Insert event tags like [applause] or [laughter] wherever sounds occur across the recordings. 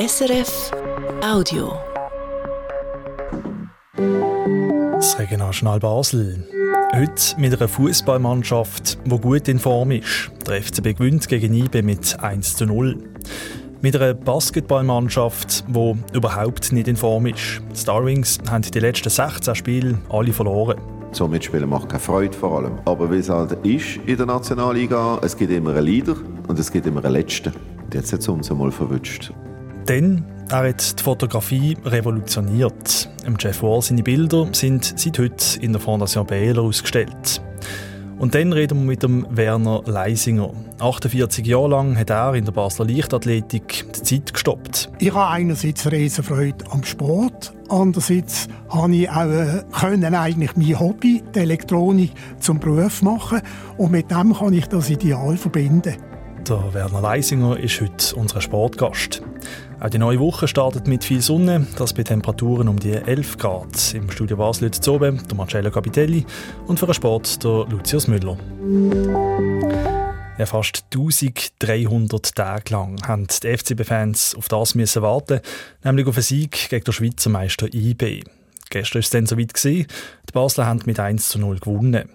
SRF Audio. Das Regionaljournal Basel. Heute mit einer Fußballmannschaft, die gut in Form ist. Der FCB gewinnt gegen IBE mit 1 zu 0. Mit einer Basketballmannschaft, die überhaupt nicht in Form ist. Die Starwings haben die letzten 16 Spiele alle verloren. So mitspielen macht keine Freude vor allem. Aber wie es halt ist in der Nationalliga, es gibt immer einen Leader und es gibt immer einen Letzten. Und jetzt hat es uns einmal verwünscht. Dann er hat die Fotografie revolutioniert. Jeff Wall seine Bilder sind seit heute in der Fondation Behler ausgestellt. Und dann reden wir mit dem Werner Leisinger. 48 Jahre lang hat er in der Basler Leichtathletik die Zeit gestoppt. Ich habe einerseits riesen Freude am Sport, andererseits habe ich auch äh, können eigentlich mein Hobby, die Elektronik, zum Beruf machen und mit dem kann ich das Ideal verbinden. Der Werner Leisinger ist heute unser Sportgast. Auch die neue Woche startet mit viel Sonne, das bei Temperaturen um die 11 Grad. Im Studio Basel heute oben der Marcello Capitelli und für den Sport der Lucius Müller. Ja, fast 1300 Tage lang haben die FCB-Fans auf das müssen warten, nämlich auf einen Sieg gegen den Schweizer Meister IB. Gestern war es dann soweit. Die Basler haben mit 1 zu 0 gewonnen.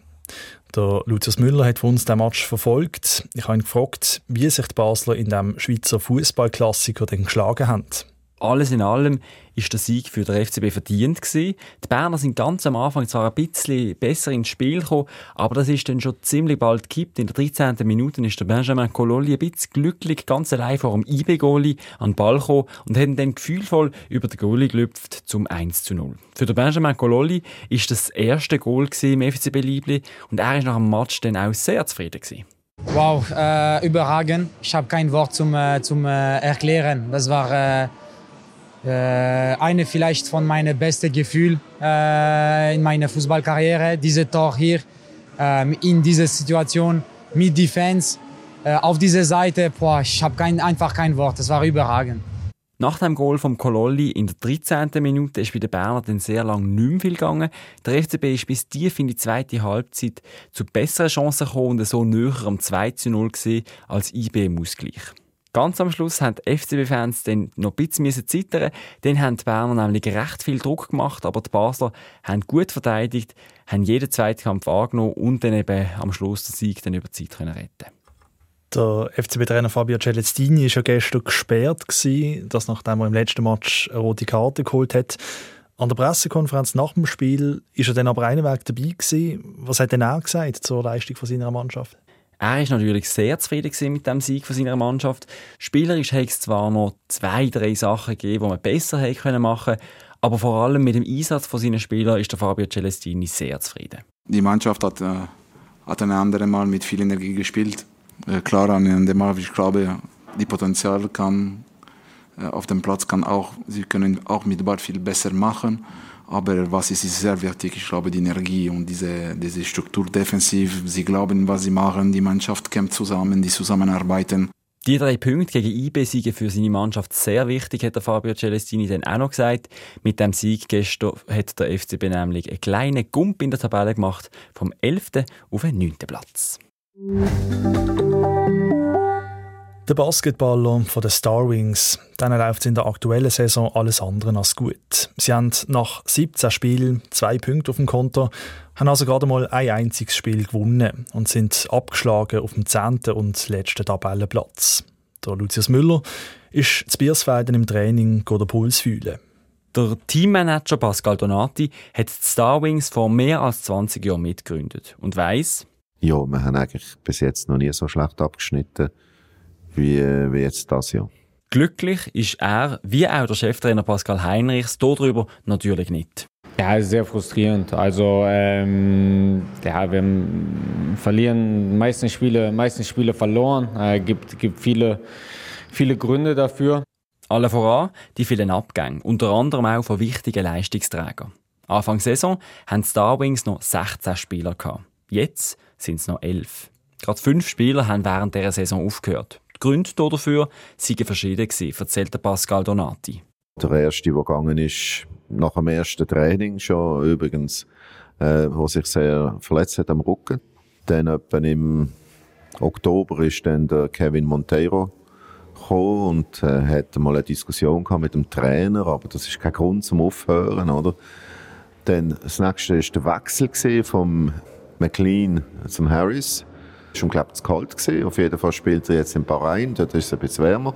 Der Lucius Müller hat von uns den Match verfolgt. Ich habe ihn gefragt, wie sich die Basler in dem Schweizer Fußballklassiker geschlagen haben. Alles in allem ist der Sieg für den FCB verdient gewesen. Die Berner sind ganz am Anfang zwar ein bisschen besser ins Spiel gekommen, aber das ist dann schon ziemlich bald gekippt. In der 13. Minute ist der Benjamin Cololli ein bisschen glücklich ganz allein vor dem IB-Goalie an den Ball gekommen und hat dann gefühlvoll über den Goalie gelüpft zum 1 zu 0. Für den Benjamin Cololli ist das erste Goal im FCB Liebli und er ist nach dem Match dann auch sehr zufrieden gewesen. Wow, äh, überragend. Ich habe kein Wort zum, äh, zum äh, Erklären. Das war äh, eine vielleicht von meinen besten Gefühlen äh, in meiner Fußballkarriere. Diese Tor hier äh, in dieser Situation mit die Fans äh, auf dieser Seite. Boah, ich habe kein, einfach kein Wort. Das war überragend. Nach dem Goal vom Kololli in der 13. Minute ist bei den Berner dann sehr lange nicht mehr viel gegangen. Der FCB ist bis tief in die zweite Halbzeit zu besseren Chancen gekommen und so näher am 2 zu 0 gesehen als IB im Ausgleich. Ganz am Schluss haben FCB-Fans dann noch ein bisschen zittern. Dann haben die Berner nämlich recht viel Druck gemacht, aber die Basler haben gut verteidigt, haben jeden Zweikampf angenommen und dann eben am Schluss den Sieg dann über die Zeit können retten der FCB-Trainer Fabio Celestini war ja gestern gesperrt, dass nachdem er im letzten Match eine rote Karte geholt hat. An der Pressekonferenz nach dem Spiel ist er dann aber einen Weg dabei gewesen. Was hat denn er gesagt zur Leistung von seiner Mannschaft? Er ist natürlich sehr zufrieden mit dem Sieg von seiner Mannschaft. Spielerisch hat es zwar noch zwei, drei Sachen gegeben, die man besser hätte können aber vor allem mit dem Einsatz von seinen Spielern ist der Fabio Celestini sehr zufrieden. Die Mannschaft hat, äh, hat ein anderes Mal mit viel Energie gespielt. Äh, klar, an dem Mal, ich glaube, die Potenzial kann äh, auf dem Platz kann auch, sie können auch mit Ball viel besser machen. Aber was ist, ist sehr wichtig, ich glaube, die Energie und diese, diese Struktur defensiv. Sie glauben, was sie machen, die Mannschaft kämpft zusammen, die zusammenarbeiten. Die drei Punkte gegen IB siegen für seine Mannschaft sehr wichtig, hat der Fabio Celestini dann auch noch gesagt. Mit dem Sieg gestern hat der FCB nämlich einen kleinen Gump in der Tabelle gemacht, vom 11. auf den 9. Platz. Der Basketballer von den Star Wings, denen läuft in der aktuellen Saison alles andere als gut. Sie haben nach 17 Spielen zwei Punkte auf dem Konto, haben also gerade mal ein einziges Spiel gewonnen und sind abgeschlagen auf dem 10. und letzten Tabellenplatz. Der Lucius Müller ist zu Biersfelden im Training den Puls fühlen. Der Teammanager Pascal Donati hat die Star Wings vor mehr als 20 Jahren mitgegründet und weiss, ja, wir haben eigentlich bis jetzt noch nie so schlecht abgeschnitten wie, wie jetzt das Jahr. Glücklich ist er, wie auch der Cheftrainer Pascal Heinrichs, darüber natürlich nicht. Ja, sehr frustrierend. Also ähm, ja, wir verlieren meistens Spiele, meistens Spiele verloren. Es äh, gibt, gibt viele, viele Gründe dafür. Alle voran die vielen Abgänge, unter anderem auch von wichtigen Leistungsträgern. Anfang Saison haben die Starwings noch 16 Spieler gehabt. Jetzt sind es noch 11. Gerade fünf Spieler haben während dieser Saison aufgehört. Gründe dafür waren verschieden, erzählt Pascal Donati. Der erste, der gegangen ist, nach dem ersten Training schon übrigens, äh, wo sich sehr verletzt hat am Rücken. Dann etwa im Oktober ist dann der Kevin Monteiro gekommen und äh, hat mal eine Diskussion gehabt mit dem Trainer, aber das ist kein Grund zum Aufhören, oder? Dann das nächste ist der Wechsel vom McLean zum Harris. Das war, glaube ich, zu kalt. Gewesen. Auf jeden Fall spielt er jetzt in Bahrain, dort ist es ein bisschen wärmer.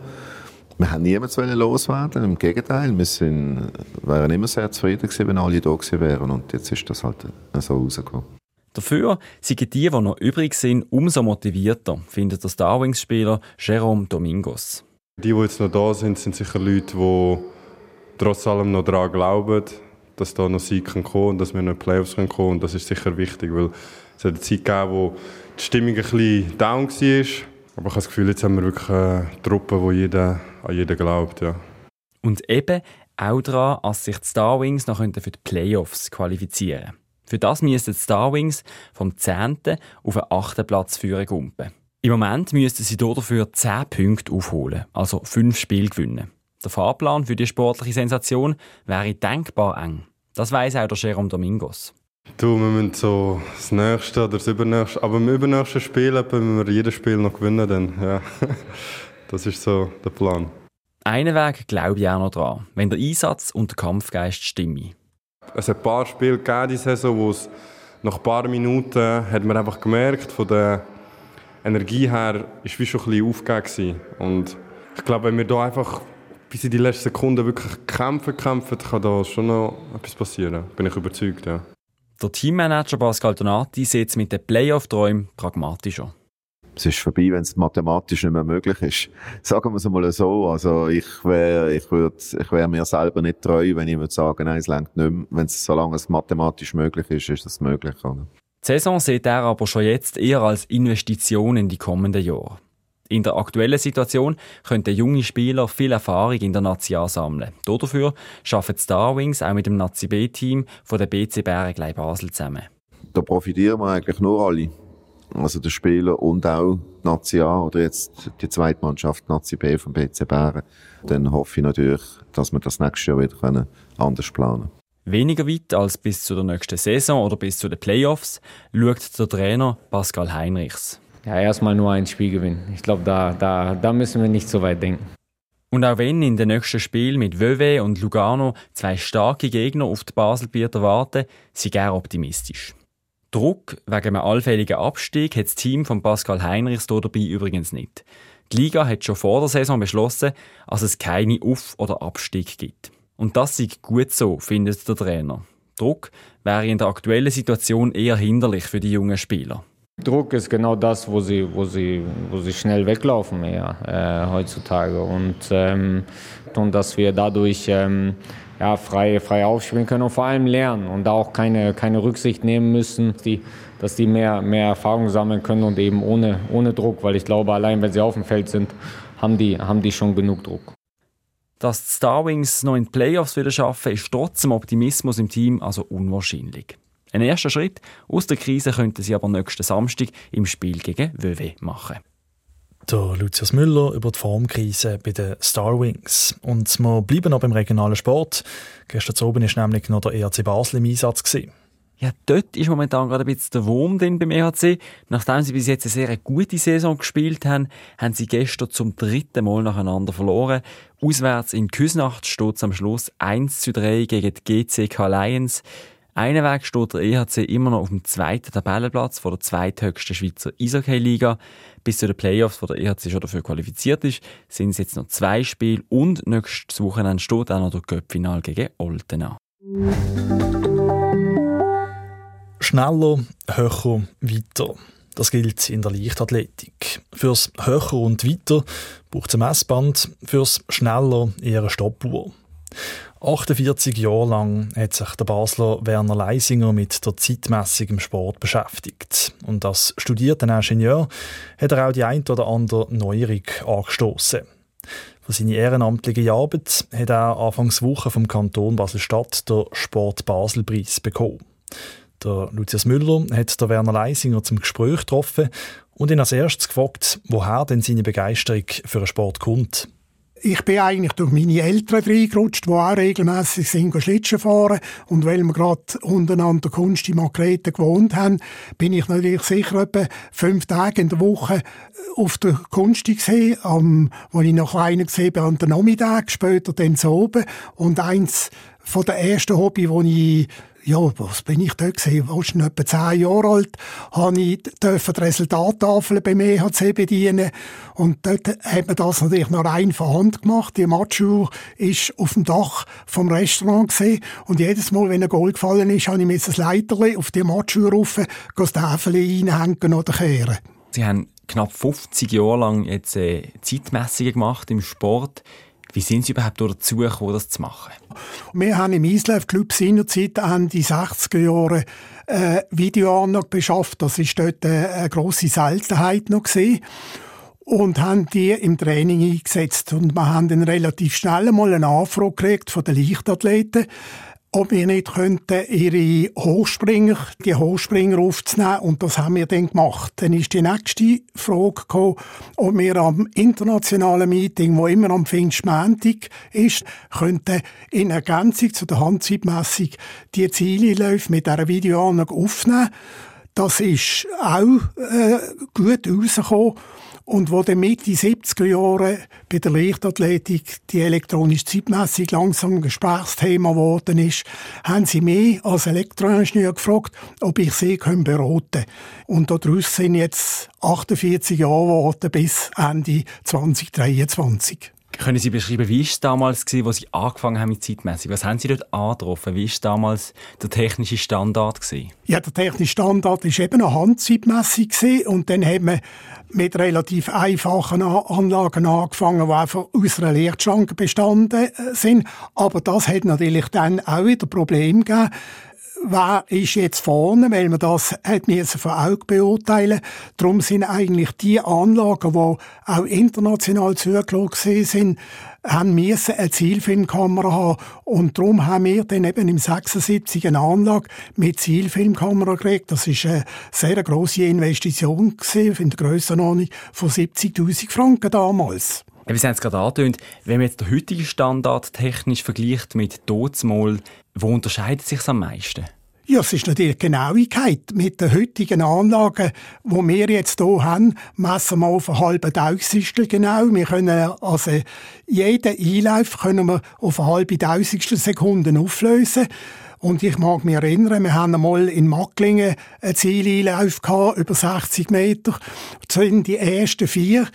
Wir haben niemanden loswerden, im Gegenteil, wir sind, wären immer sehr zufrieden gewesen, wenn alle da gewesen wären und jetzt ist das halt so rausgekommen. Dafür sind die, die noch übrig sind, umso motivierter, findet der Star Wings-Spieler Jerome Domingos. Die, die jetzt noch da sind, sind sicher Leute, die trotz allem noch daran glauben, dass da noch Sieg kommen kann und dass wir noch in die Playoffs kommen können. Und das ist sicher wichtig, weil es hat eine Zeit gegeben, wo die Stimmung ein bisschen down war. Aber ich habe das Gefühl, jetzt haben wir wirklich eine Truppe, wo jeder an jeden glaubt. Ja. Und eben auch daran, dass sich die Star Wings noch für die Playoffs qualifizieren können. Für das müssen die Star Wings vom 10. auf den 8. Platz führen gumpen. Im Moment müssten sie dafür 10 Punkte aufholen, also 5 Spiele gewinnen. Der Fahrplan für die sportliche Sensation wäre denkbar eng. Das weiß auch der Jerome Domingos. Du, wir müssen so das nächste oder das übernächste, aber im übernächsten Spiel müssen wir jedes Spiel noch gewinnen. Dann. Ja. [laughs] Das ist so der Plan. Einen Weg glaube ich auch noch dran, wenn der Einsatz und der Kampfgeist stimmen. Es hat ein paar Spiele gegeben diese Saison, wo es nach ein paar Minuten hat man einfach gemerkt, von der Energie her ist wie schon ein bisschen aufgegeben. Und ich glaube, wenn wir da einfach bis in die letzten Sekunden wirklich kämpfen, kämpfen, kann da schon noch etwas passieren. Bin ich überzeugt, ja. Der Teammanager Pascal Donati sieht es mit den Playoff-Träumen pragmatischer es ist vorbei, wenn es mathematisch nicht mehr möglich ist. Sagen wir es mal so. Also ich wäre ich würd, ich wär mir selber nicht treu, wenn ich würde sagen, nein, es längt nicht mehr. Wenn es, solange es mathematisch möglich ist, ist das möglich. Oder? Die Saison sieht er aber schon jetzt eher als Investition in die kommenden Jahre. In der aktuellen Situation könnten junge Spieler viel Erfahrung in der Nazi sammeln. Dafür arbeiten die Starwings auch mit dem Nazi B-Team von der BC Bären Basel zusammen. Da profitieren wir eigentlich nur alle also der Spieler und auch die Nazi A oder jetzt die zweite Mannschaft Nazi B vom BC Bären, dann hoffe ich natürlich, dass wir das nächste Jahr wieder anders planen können. Weniger weit als bis zu der nächsten Saison oder bis zu den Playoffs schaut der Trainer Pascal Heinrichs. Ja, erstmal nur ein Spiel gewinnen. Ich glaube, da, da, da müssen wir nicht so weit denken. Und auch wenn in den nächsten Spiel mit Vevey und Lugano zwei starke Gegner auf die Baselbieter warten, sind er optimistisch. Druck wegen einem allfälligen Abstieg hat das Team von Pascal Heinrichs dabei übrigens nicht. Die Liga hat schon vor der Saison beschlossen, dass es keine Auf- oder Abstieg gibt. Und das ist gut so, findet der Trainer. Druck wäre in der aktuellen Situation eher hinderlich für die jungen Spieler. Druck ist genau das, wo sie, wo sie, wo sie schnell weglaufen mehr äh, heutzutage. Und, ähm, und dass wir dadurch ähm, ja, frei, frei aufspielen können und vor allem lernen und da auch keine, keine Rücksicht nehmen müssen, die, dass die mehr, mehr Erfahrung sammeln können und eben ohne, ohne Druck, weil ich glaube, allein wenn sie auf dem Feld sind, haben die, haben die schon genug Druck. Dass die Starwings noch in die Playoffs wieder schaffen, ist trotz dem Optimismus im Team also unwahrscheinlich. Ein erster Schritt aus der Krise könnten sie aber nächsten Samstag im Spiel gegen WW machen. Der Lucius Müller über die Formkrise bei den Star Wings. Und wir bleiben noch beim regionalen Sport. Gestern Abend war nämlich noch der ERC Basel im Einsatz. Gewesen. Ja, dort ist momentan gerade ein bisschen der Wurm drin beim EHC. Nachdem sie bis jetzt eine sehr gute Saison gespielt haben, haben sie gestern zum dritten Mal nacheinander verloren. Auswärts in Küsnacht steht es am Schluss 1 zu 3 gegen die GCK Lions. Einen Weg steht der EHC immer noch auf dem zweiten Tabellenplatz vor der zweithöchsten Schweizer Eishockey-Liga. Bis zu den Playoffs, wo der EHC schon dafür qualifiziert ist, sind es jetzt noch zwei Spiele und nächstes Wochenende steht auch noch der Cup-Final gegen Olten an. Schneller, höher, weiter. Das gilt in der Leichtathletik. Fürs Höher und Weiter braucht es ein Messband, fürs Schneller eher eine Stoppuhr. 48 Jahre lang hat sich der Basler Werner Leisinger mit der Zeitmessung im Sport beschäftigt. Und als studierter Ingenieur hat er auch die ein oder andere Neuerung angestoßen. Für seine ehrenamtliche Arbeit hat er anfangs Woche vom Kanton Basel-Stadt den Sport Basel-Preis bekommen. Der Lucius Müller hat der Werner Leisinger zum Gespräch getroffen und ihn als erstes gefragt, woher denn seine Begeisterung für den Sport kommt. Ich bin eigentlich durch meine Eltern reingerutscht, die auch regelmässig sind Schlitschen fahren. Und weil wir gerade untereinander Kunst in Makreten gewohnt haben, bin ich natürlich sicher etwa fünf Tage in der Woche auf der Kunst gesehen, am, wo ich noch einer gesehen bin, an den Nachmittag, später dann zu oben. Und eins von den ersten Hobby, wo ich ja, was bin ich da gewesen? Warst du etwa zehn Jahre alt? Habe ich die Resultattafel beim EHC bedienen. Und dort hat man das natürlich noch rein von Hand gemacht. Die Matchuhr ist auf dem Dach vom Restaurant gesehen. Und jedes Mal, wenn ein Goal gefallen ist, habe ich mir das Leiterli auf die Matchuhr rauf, das Tafel reinhängen oder kehren. Sie haben knapp 50 Jahre lang jetzt äh, Zeitmessungen gemacht im Sport. Wie sind Sie überhaupt dazu gekommen, das zu machen? Wir haben im Islev Club seinerzeit Ende 60er Jahre äh, Videoanlage beschafft. Das ist dort äh, eine grosse Seltenheit noch gewesen und haben die im Training eingesetzt. Und wir haben dann relativ schnell mal eine Anfrage gekriegt von den Leichtathleten, ob wir nicht könnten, ihre Hochspringer, die Hochspringer aufzunehmen. Und das haben wir dann gemacht. Dann ist die nächste Frage gekommen, ob wir am internationalen Meeting, wo immer am Pfingstmontag ist, könnten in Ergänzung zu der Handzeitmessung die Zielläufe mit dieser Videoanlage aufnehmen. Das ist auch äh, gut rausgekommen. Und wo dann Mitte 70er Jahre bei der Leichtathletik die elektronische Zeitmessung langsam ein Gesprächsthema geworden ist, haben sie mich als Elektroingenieur gefragt, ob ich sie beraten kann. Und daraus sind jetzt 48 Jahre geworden bis Ende 2023. Können Sie beschreiben, wie war es damals, gewesen, als Sie angefangen haben mit Zeitmessung? Was haben Sie dort angetroffen? Wie war damals der technische Standard? Gewesen? Ja, der technische Standard war eben eine Handzeitmessung und dann haben wir mit relativ einfachen Anlagen angefangen, die einfach aus einer Lichtschranke bestanden äh, sind. Aber das hat natürlich dann auch wieder Probleme gegeben wer ist jetzt vorne, weil man das hat müssen von Augen beurteilen. Darum sind eigentlich die Anlagen, die auch international zugelassen sind, haben müssen eine Zielfilmkamera haben. Und darum haben wir dann eben im 76 eine Anlage mit Zielfilmkamera gekriegt. Das ist eine sehr grosse Investition in der Grössenordnung von 70.000 Franken damals. Ja, wir haben es gerade angetönt, wenn man jetzt den heutigen Standard technisch vergleicht mit Totsmol, wo unterscheidet sich am meisten? Ja, es ist natürlich die Genauigkeit. Mit den heutigen Anlagen, die wir jetzt hier haben, messen wir auf einen halben Tausendstel genau. Wir können also jeden Einlauf können wir auf eine halbe Tausendstel Sekunden auflösen. Und ich mag mich erinnern, wir haben einmal in Macklingen einen Zieleinlauf gehabt, über 60 Meter. Sind die ersten vier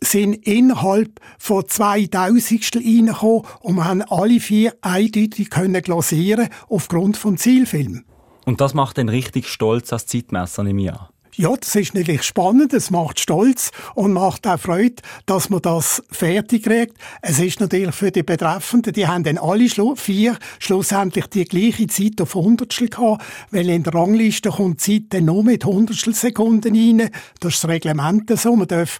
sind innerhalb von zwei Tausendstel reingekommen und wir haben alle vier eindeutig können glasieren aufgrund vom Zielfilm. Und das macht den richtig stolz als Zeitmesser, ich an. Ja, das ist natürlich spannend, es macht stolz und macht auch Freude, dass man das fertig kriegt. Es ist natürlich für die Betreffenden, die haben dann alle vier schlussendlich die gleiche Zeit auf Hundertstel gehabt, weil in der Rangliste kommt die Zeit dann nur mit Hundertstel Sekunden rein. Das ist das Reglement so. Man darf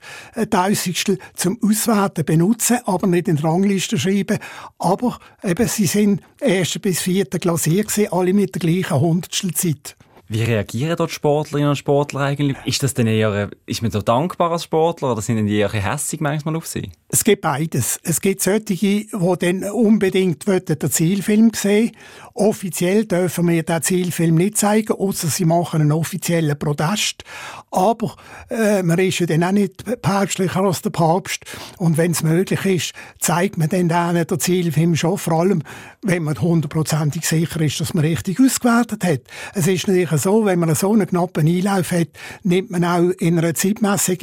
Tausendstel zum Auswerten benutzen, aber nicht in die Rangliste schreiben. Aber eben, sie sind erste bis vierte glasiert gewesen, alle mit der gleichen Hundertstel Zeit. Wie reagieren dort Sportlerinnen und Sportler eigentlich? Ist das denn eher, ist man so dankbar als Sportler oder sind die eher hässig manchmal auf sie? Es gibt beides. Es gibt solche, die dann unbedingt den Zielfilm sehen Offiziell dürfen wir den Zielfilm nicht zeigen, außer sie machen einen offiziellen Protest. Aber äh, man ist ja dann auch nicht päpstlicher als der Papst. Und wenn es möglich ist, zeigt man dann denen den Zielfilm schon, vor allem, wenn man hundertprozentig sicher ist, dass man richtig ausgewertet hat. Es ist natürlich so, wenn man so einen knappen Einlauf hat, nimmt man auch in einer Zeitmesse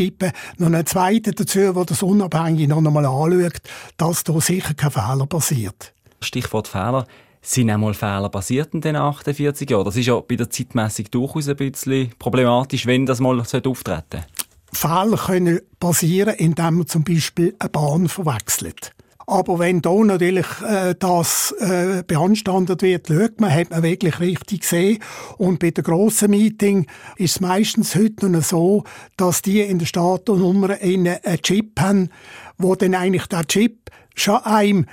noch einen zweiten dazu, der das unabhängig noch einmal anschaut, dass da sicher kein Fehler passiert. Stichwort Fehler. Sind einmal Fehler passiert in den 48 Jahren? Das ist ja bei der Zeitmessung durchaus ein bisschen problematisch, wenn das mal auftreten sollte. Fehler können passieren, indem man zum Beispiel eine Bahn verwechselt. Aber wenn da natürlich äh, das äh, beanstandet wird, schaut man, hat man wirklich richtig gesehen. Und bei den grossen Meeting ist es meistens heute noch so, dass die in der Startnummer einen Chip haben, wo dann eigentlich der Chip schon einem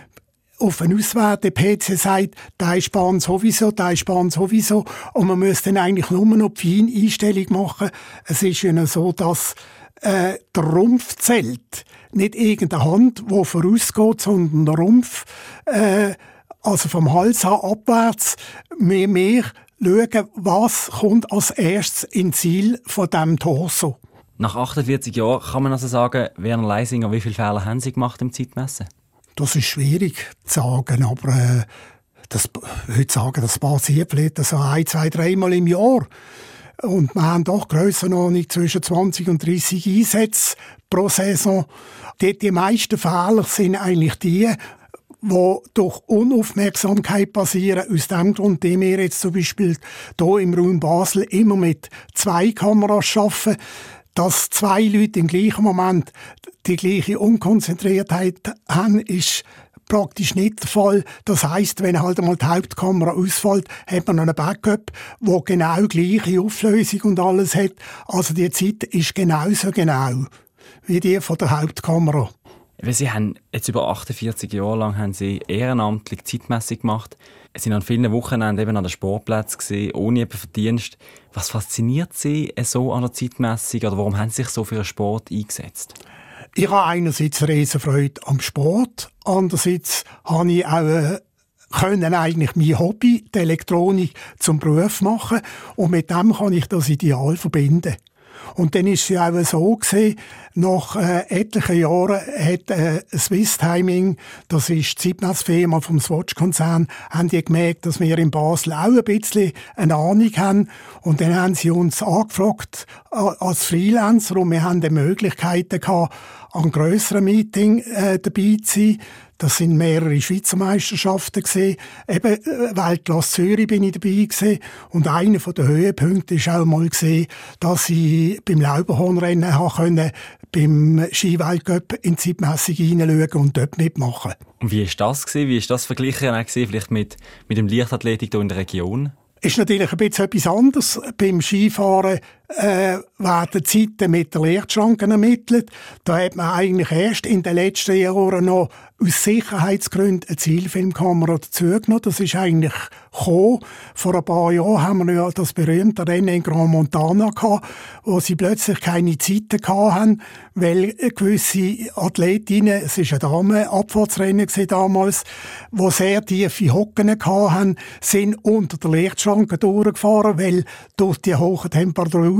auf einen Auswerte-PC sagt, da ist Bahn sowieso, da ist Bahn sowieso. Und man muss dann eigentlich nur noch die Feineinstellung machen. Es ist ja so, dass äh, der Rumpf zählt. Nicht irgendeine Hand, die vorausgeht, sondern der Rumpf, äh, also vom Hals an abwärts, mehr, mehr schauen, was kommt als erstes ins Ziel von diesem Torso. Nach 48 Jahren kann man also sagen, Werner Leisinger, wie viele Fehler haben Sie gemacht im Zeitmessen? Das ist schwierig zu sagen, aber äh, das, ich würde sagen, das passiert vielleicht so ein, zwei, dreimal im Jahr. Und wir haben doch Grössenordnung zwischen 20 und 30 Einsätze pro Saison. Die, die meisten Fehler sind eigentlich die, die durch Unaufmerksamkeit passieren. Aus dem Grund, den wir jetzt zum Beispiel hier im Raum Basel immer mit zwei Kameras arbeiten, dass zwei Leute im gleichen Moment die gleiche Unkonzentriertheit haben, ist praktisch nicht der Fall. Das heißt, wenn halt einmal die Hauptkamera ausfällt, hat man einen Backup, wo genau gleiche Auflösung und alles hat. Also die Zeit ist genauso genau wie die von der Hauptkamera. Sie haben jetzt über 48 Jahre lang haben Sie ehrenamtlich Zeitmessung gemacht. Sie sind an vielen Wochenenden eben an den Sportplätzen ohne Verdienst. Was fasziniert Sie so an der Zeitmessung oder warum haben Sie sich so für einen Sport eingesetzt? Ich habe einerseits Riesenfreude am Sport, andererseits habe ich auch äh, können eigentlich mein Hobby, die Elektronik, zum Beruf machen und mit dem kann ich das Ideal verbinden. Und dann ist es ja auch so gewesen, nach äh, etlichen Jahren hat äh, Swiss Timing, das ist die Zeitmessfirma vom Swatch-Konzern, haben die gemerkt, dass wir in Basel auch ein bisschen eine Ahnung haben. Und dann haben sie uns angefragt äh, als Freelancer und wir haben die Möglichkeiten gehabt, an grösseren Meeting äh, dabei zu sein. Das sind mehrere Schweizer Meisterschaften gesehen. Eben äh, Weltklasse Zürich bin ich dabei gewesen. Und einer der Höhepunkte ist auch mal gesehen, dass ich beim Lauberhornrennen können beim Skiweltcup in die Zeitmessung hineinschauen und dort mitmachen. Und wie ist das gewesen? Wie ist das verglichen vielleicht mit, mit dem Leichtathletik hier in der Region? Ist natürlich ein bisschen etwas anderes. Beim Skifahren äh, werden Zeiten mit der Lichtschranken ermittelt. Da hat man eigentlich erst in den letzten Jahren noch aus Sicherheitsgründen eine Zielfilmkamera dazugenommen. Das ist eigentlich gekommen. Vor ein paar Jahren haben wir ja das berühmte Rennen in Grand Montana gehabt, wo sie plötzlich keine Zeiten hatten, weil gewisse Athletinnen, es ist ein Damen-Abfahrtsrennen damals, wo sehr tiefe Hocken hatten, sind unter der Lichtschranke durchgefahren, weil durch die hohen Temperaturen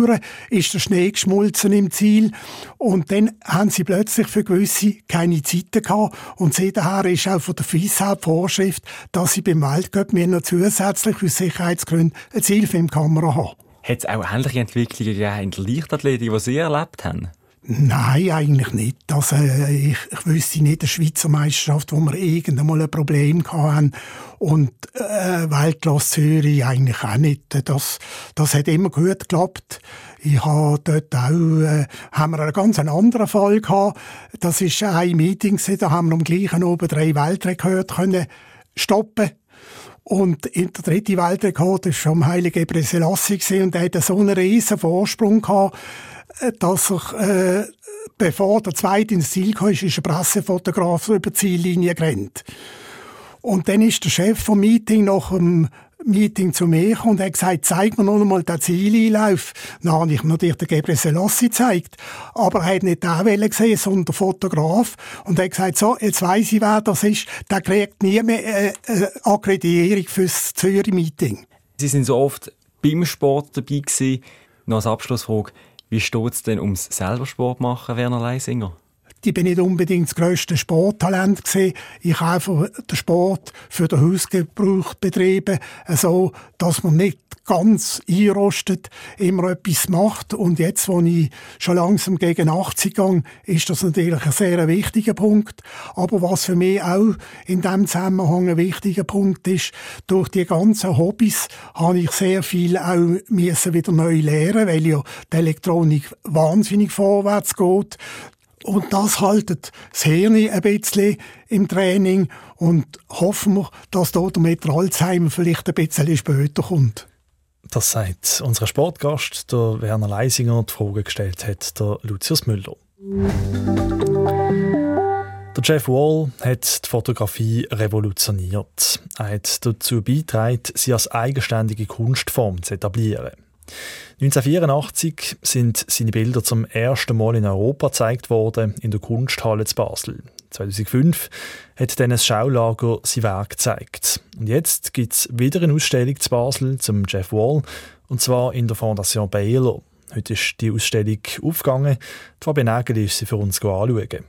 ist der Schnee geschmolzen im Ziel. Und dann haben sie plötzlich für gewisse keine Zeiten gehabt. Und seither ist auch von der die Vorschrift, dass sie beim Weltcup mir noch zusätzlich aus Sicherheitsgründen eine Zielfilmkamera haben. Hat es auch ähnliche Entwicklungen in der Leichtathletik, die Sie erlebt haben? Nein, eigentlich nicht. Also, ich, ich wüsste nicht eine Schweizer Meisterschaft, wo wir irgendwann ein Problem hatten. Und äh, Weltklasse Zürich eigentlich auch nicht. Das, das hat immer gut geklappt. Ich habe dort auch, äh, haben wir einen ganz anderen Fall gehabt. Das ist ein Meeting, da haben wir am gleichen oben drei Weltrekorde können stoppen. Und in der dritten Weltrekord war vom Heiligen Gebre Selassie und er hatte so einen riesen Vorsprung gehabt, äh, dass er, äh, bevor der Zweite ins Ziel kam, ist ein Pressefotograf über die Ziellinie gerannt. Und dann ist der Chef vom Meeting nach dem Meeting zu mir und hat gesagt, zeig mir noch einmal den Zieleinlauf. Dann habe ich natürlich den Gebre Selassie gezeigt. Aber er hat nicht den gesehen, sondern der Fotograf. Und er hat gesagt, so, jetzt weiss ich, wer das ist. Der kriegt nie mehr äh, äh, Akkreditierung fürs Zürich-Meeting. Sie sind so oft beim Sport dabei gewesen. Noch als Abschlussfrage. Wie steht es denn ums selber Sport machen, Werner Leisinger? Ich bin nicht unbedingt das grösste Sporttalent gewesen. Ich habe einfach den Sport für den Hausgebrauch betrieben, so dass man nicht ganz einrostet, immer etwas macht. Und jetzt, wo ich schon langsam gegen 80 gehe, ist das natürlich ein sehr wichtiger Punkt. Aber was für mich auch in diesem Zusammenhang ein wichtiger Punkt ist, durch die ganzen Hobbys habe ich sehr viel auch müssen wieder neu lernen, weil ja die Elektronik wahnsinnig vorwärts geht. Und das haltet das Hirn ein bisschen im Training und hoffen wir, dass dort mit Alzheimer vielleicht ein bisschen später kommt. Das sagt unser Sportgast, der Werner Leisinger, die Frage gestellt hat, der Lucius Müller. Der Jeff Wall hat die Fotografie revolutioniert. Er hat dazu beigetragen, sie als eigenständige Kunstform zu etablieren. 1984 sind seine Bilder zum ersten Mal in Europa gezeigt worden, in der Kunsthalle zu Basel. 2005 hat dann ein Schaulager sein Werk gezeigt. Und jetzt gibt es wieder eine Ausstellung zu Basel zum Jeff Wall, und zwar in der Fondation Baylor. Heute ist die Ausstellung aufgegangen. Die Fabian Nägel ist sie für uns anschauen.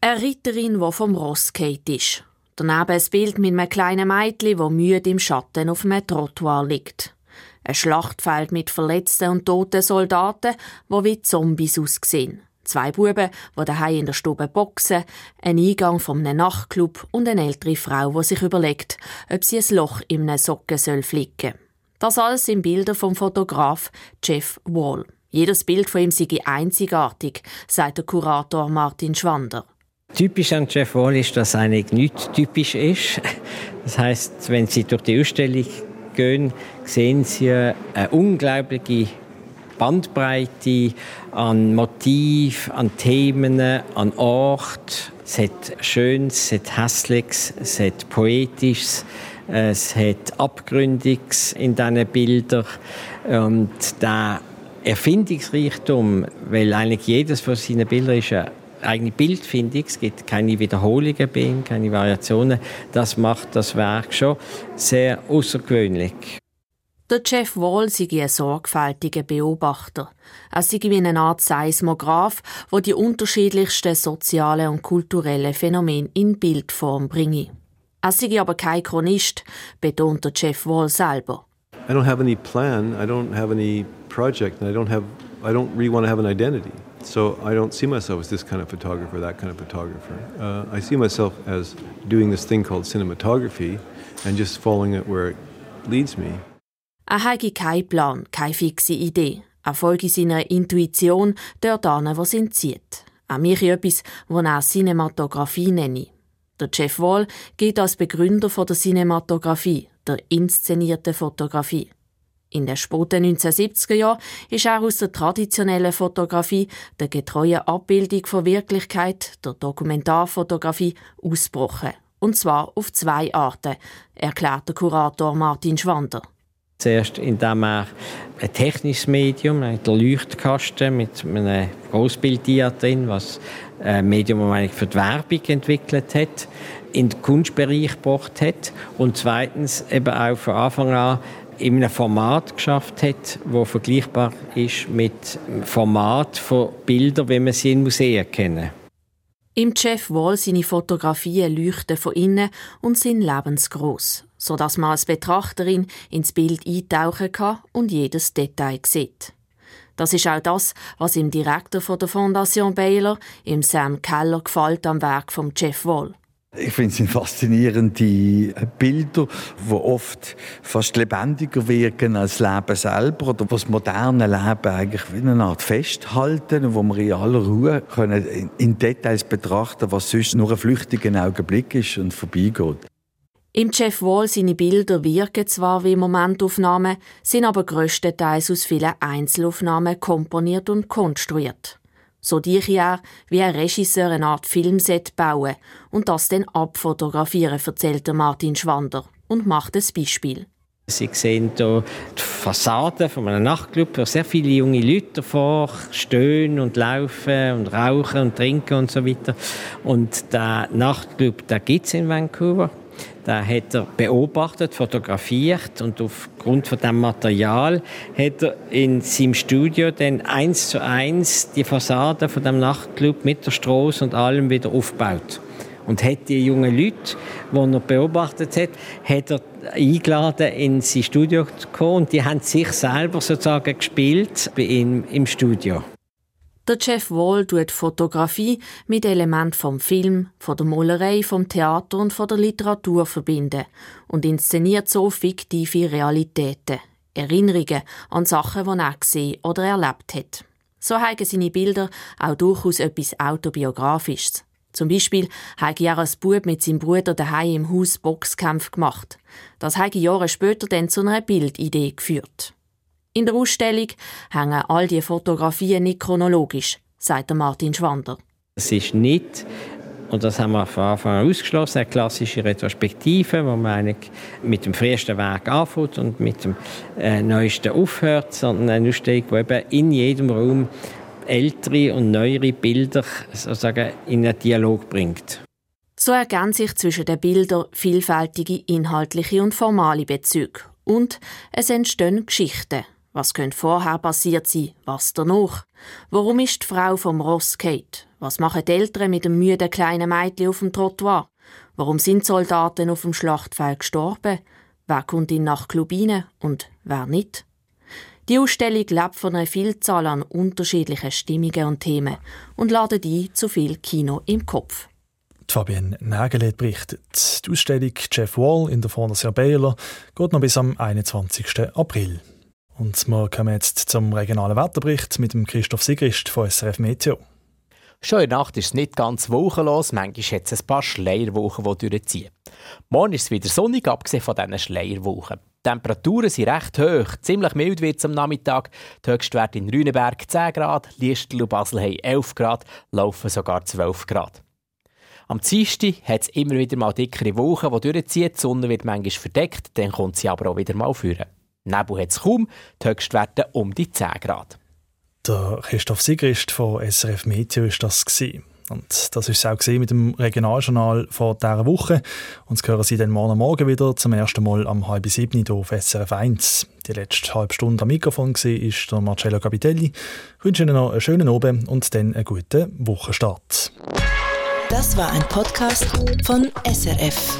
Eine Ritterin, die vom Ross geht ist. Daneben ein Bild mit einem kleinen Mädchen, das müde im Schatten auf einem Trottoir liegt. Ein Schlachtfeld mit verletzten und toten Soldaten, die wie Zombies aussehen. Zwei Buben, die daheim in der Stube boxen, ein Eingang von einem Nachtclub und eine ältere Frau, die sich überlegt, ob sie ein Loch in einem Socken soll flicken. Das alles sind Bilder vom Fotograf Jeff Wall. Jedes Bild von ihm sei einzigartig, sagt der Kurator Martin Schwander. Typisch an Jeff Wall ist, dass eigentlich nichts typisch ist. Das heißt, wenn Sie durch die Ausstellung gehen, sehen Sie eine unglaubliche Bandbreite an Motiv, an Themen, an Ort. Es hat Schönes, es hat Hässliches, es hat Poetisches, es hat Abgründiges in diesen Bildern. Und der Erfindungsreichtum, weil eigentlich jedes von seinen Bildern ist eine eigene Bildfindung, es gibt keine Wiederholungen bei ihm, keine Variationen. Das macht das Werk schon sehr außergewöhnlich. Der Jeff Wall sei ein sorgfältiger Beobachter. Er sei wie eine Art Seismograph, wo die unterschiedlichsten sozialen und kulturellen Phänomene in Bildform bringe. Er sei aber kein Chronist, betont der Jeff Wall selber. I don't have any plan, I don't have any project, and I don't have I don't really want to have an identity. So I don't see myself as this kind of photographer, that kind of photographer. Uh, I see myself as doing this thing called cinematography and just following it where it leads me. Er habe keinen Plan, keine fixe Idee. Er folge seiner Intuition dort an, wo ihn zieht. Er mache etwas, was er Cinematografie nenne. Der Jeff Wall geht als Begründer der Cinematografie, der inszenierten Fotografie. In den späten 1970er Jahren ist er aus der traditionellen Fotografie, der getreuen Abbildung von Wirklichkeit, der Dokumentarfotografie, ausgebrochen. Und zwar auf zwei Arten, erklärt der Kurator Martin Schwander. Zuerst, indem er ein technisches Medium, der Leuchtkasten mit einem Großbilddia drin, was ein Medium, man für die Werbung entwickelt hat, in den Kunstbereich gebracht hat. Und zweitens eben auch von Anfang an in einem Format geschafft hat, das vergleichbar ist mit dem Format von Bildern, wie man sie in Museen kennen. Im Jeff Wall seine Fotografien leuchten von innen und sind lebensgroß so dass man als Betrachterin ins Bild eintauchen kann und jedes Detail sieht. Das ist auch das, was im Direktor von der Fondation Baylor, im Sam Keller, gefällt am Werk von Jeff Wall. Ich finde es faszinierende Bilder, die oft fast lebendiger wirken als Leben selber oder was das moderne Leben eigentlich wie eine Art festhalten, wo wir in aller Ruhe können in Details betrachten, was sonst nur ein flüchtiger Augenblick ist und vorbeigeht. Im Jeff Wall seine Bilder wirken zwar wie Momentaufnahmen, sind aber größtenteils aus vielen Einzelaufnahmen komponiert und konstruiert. So diche er, wie ein Regisseur eine Art Filmset bauen und das dann abfotografieren, erzählt Martin Schwander und macht ein Beispiel. Sie sehen hier die Fassade von einem Nachtclub, wo sehr viele junge Leute davor stehen und laufen und rauchen und trinken und so weiter. Und der Nachtclub, der gibt es in Vancouver. Da hat er beobachtet, fotografiert und aufgrund von dem Material hat er in seinem Studio dann eins zu eins die Fassade von dem Nachtclub mit der Straße und allem wieder aufgebaut. Und hat die jungen Leute, die er beobachtet hat, hat er eingeladen in sein Studio zu kommen und die haben sich selber sozusagen gespielt bei ihm im Studio. Der Jeff Wall tut Fotografie mit Elementen vom Film, von der Malerei, vom Theater und von der Literatur verbinden und inszeniert so fiktive Realitäten, Erinnerungen an Sachen, die er gesehen oder erlebt hat. So haben seine Bilder auch durchaus etwas Autobiografisches. Zum Beispiel hat er als Bub mit seinem Bruder daheim im Haus Boxkampf gemacht. Das hat Jahre später dann zu einer Bildidee geführt. In der Ausstellung hängen all die Fotografien nicht chronologisch, sagt Martin Schwander. Es ist nicht Und das haben wir von Anfang an ausgeschlossen. Eine klassische Retrospektive, wo man mit dem frühesten Weg anfängt und mit dem äh, neuesten aufhört, sondern eine Ausstellung, die eben in jedem Raum ältere und neuere Bilder sozusagen in einen Dialog bringt. So ergänzen sich zwischen den Bildern vielfältige inhaltliche und formale Bezüge. Und es entstehen Geschichten. Was könnte vorher passiert sein? Was danach? Warum ist die Frau vom Ross Kate? Was machen die Eltern mit dem müden kleinen Mädchen auf dem Trottoir? Warum sind Soldaten auf dem Schlachtfeld gestorben? Wer kommt in Nachtclub rein und wer nicht? Die Ausstellung lebt von einer Vielzahl an unterschiedlichen Stimmungen und Themen und ladet ein zu viel Kino im Kopf. Fabienne Nägelet berichtet. Die Ausstellung Jeff Wall in der Fondation Baylor geht noch bis am 21. April. Und wir kommen jetzt zum regionalen Wetterbericht mit dem Christoph Sigrist von SRF Meteo. Schon in der Nacht ist es nicht ganz wolkenlos, manchmal hat es ein paar Schleierwochen, die durchziehen. Morgen ist es wieder sonnig, abgesehen von diesen Schleierwochen. Die Temperaturen sind recht hoch, ziemlich mild wird es am Nachmittag. Die Höchstwerte in Rüneberg 10 Grad, Liestel und Basel haben 11 Grad, laufen sogar 12 Grad. Am Dienstag hat es immer wieder mal dickere Wolken, die durchziehen. Die Sonne wird manchmal verdeckt, dann kommt sie aber auch wieder mal führen. Nebel hat es kaum, die Höchstwerte um die 10 Grad. Der Christoph Sigrist von SRF Meteo war das. Gewesen. Und das ist es auch mit dem Regionaljournal von dieser Woche. Und das hören Sie dann morgen Morgen wieder, zum ersten Mal am halb sieben hier auf SRF 1. Die letzte halbe Stunde am Mikrofon war der Marcello Capitelli. Ich wünsche Ihnen noch einen schönen Abend und dann einen guten Wochenstart. Das war ein Podcast von SRF.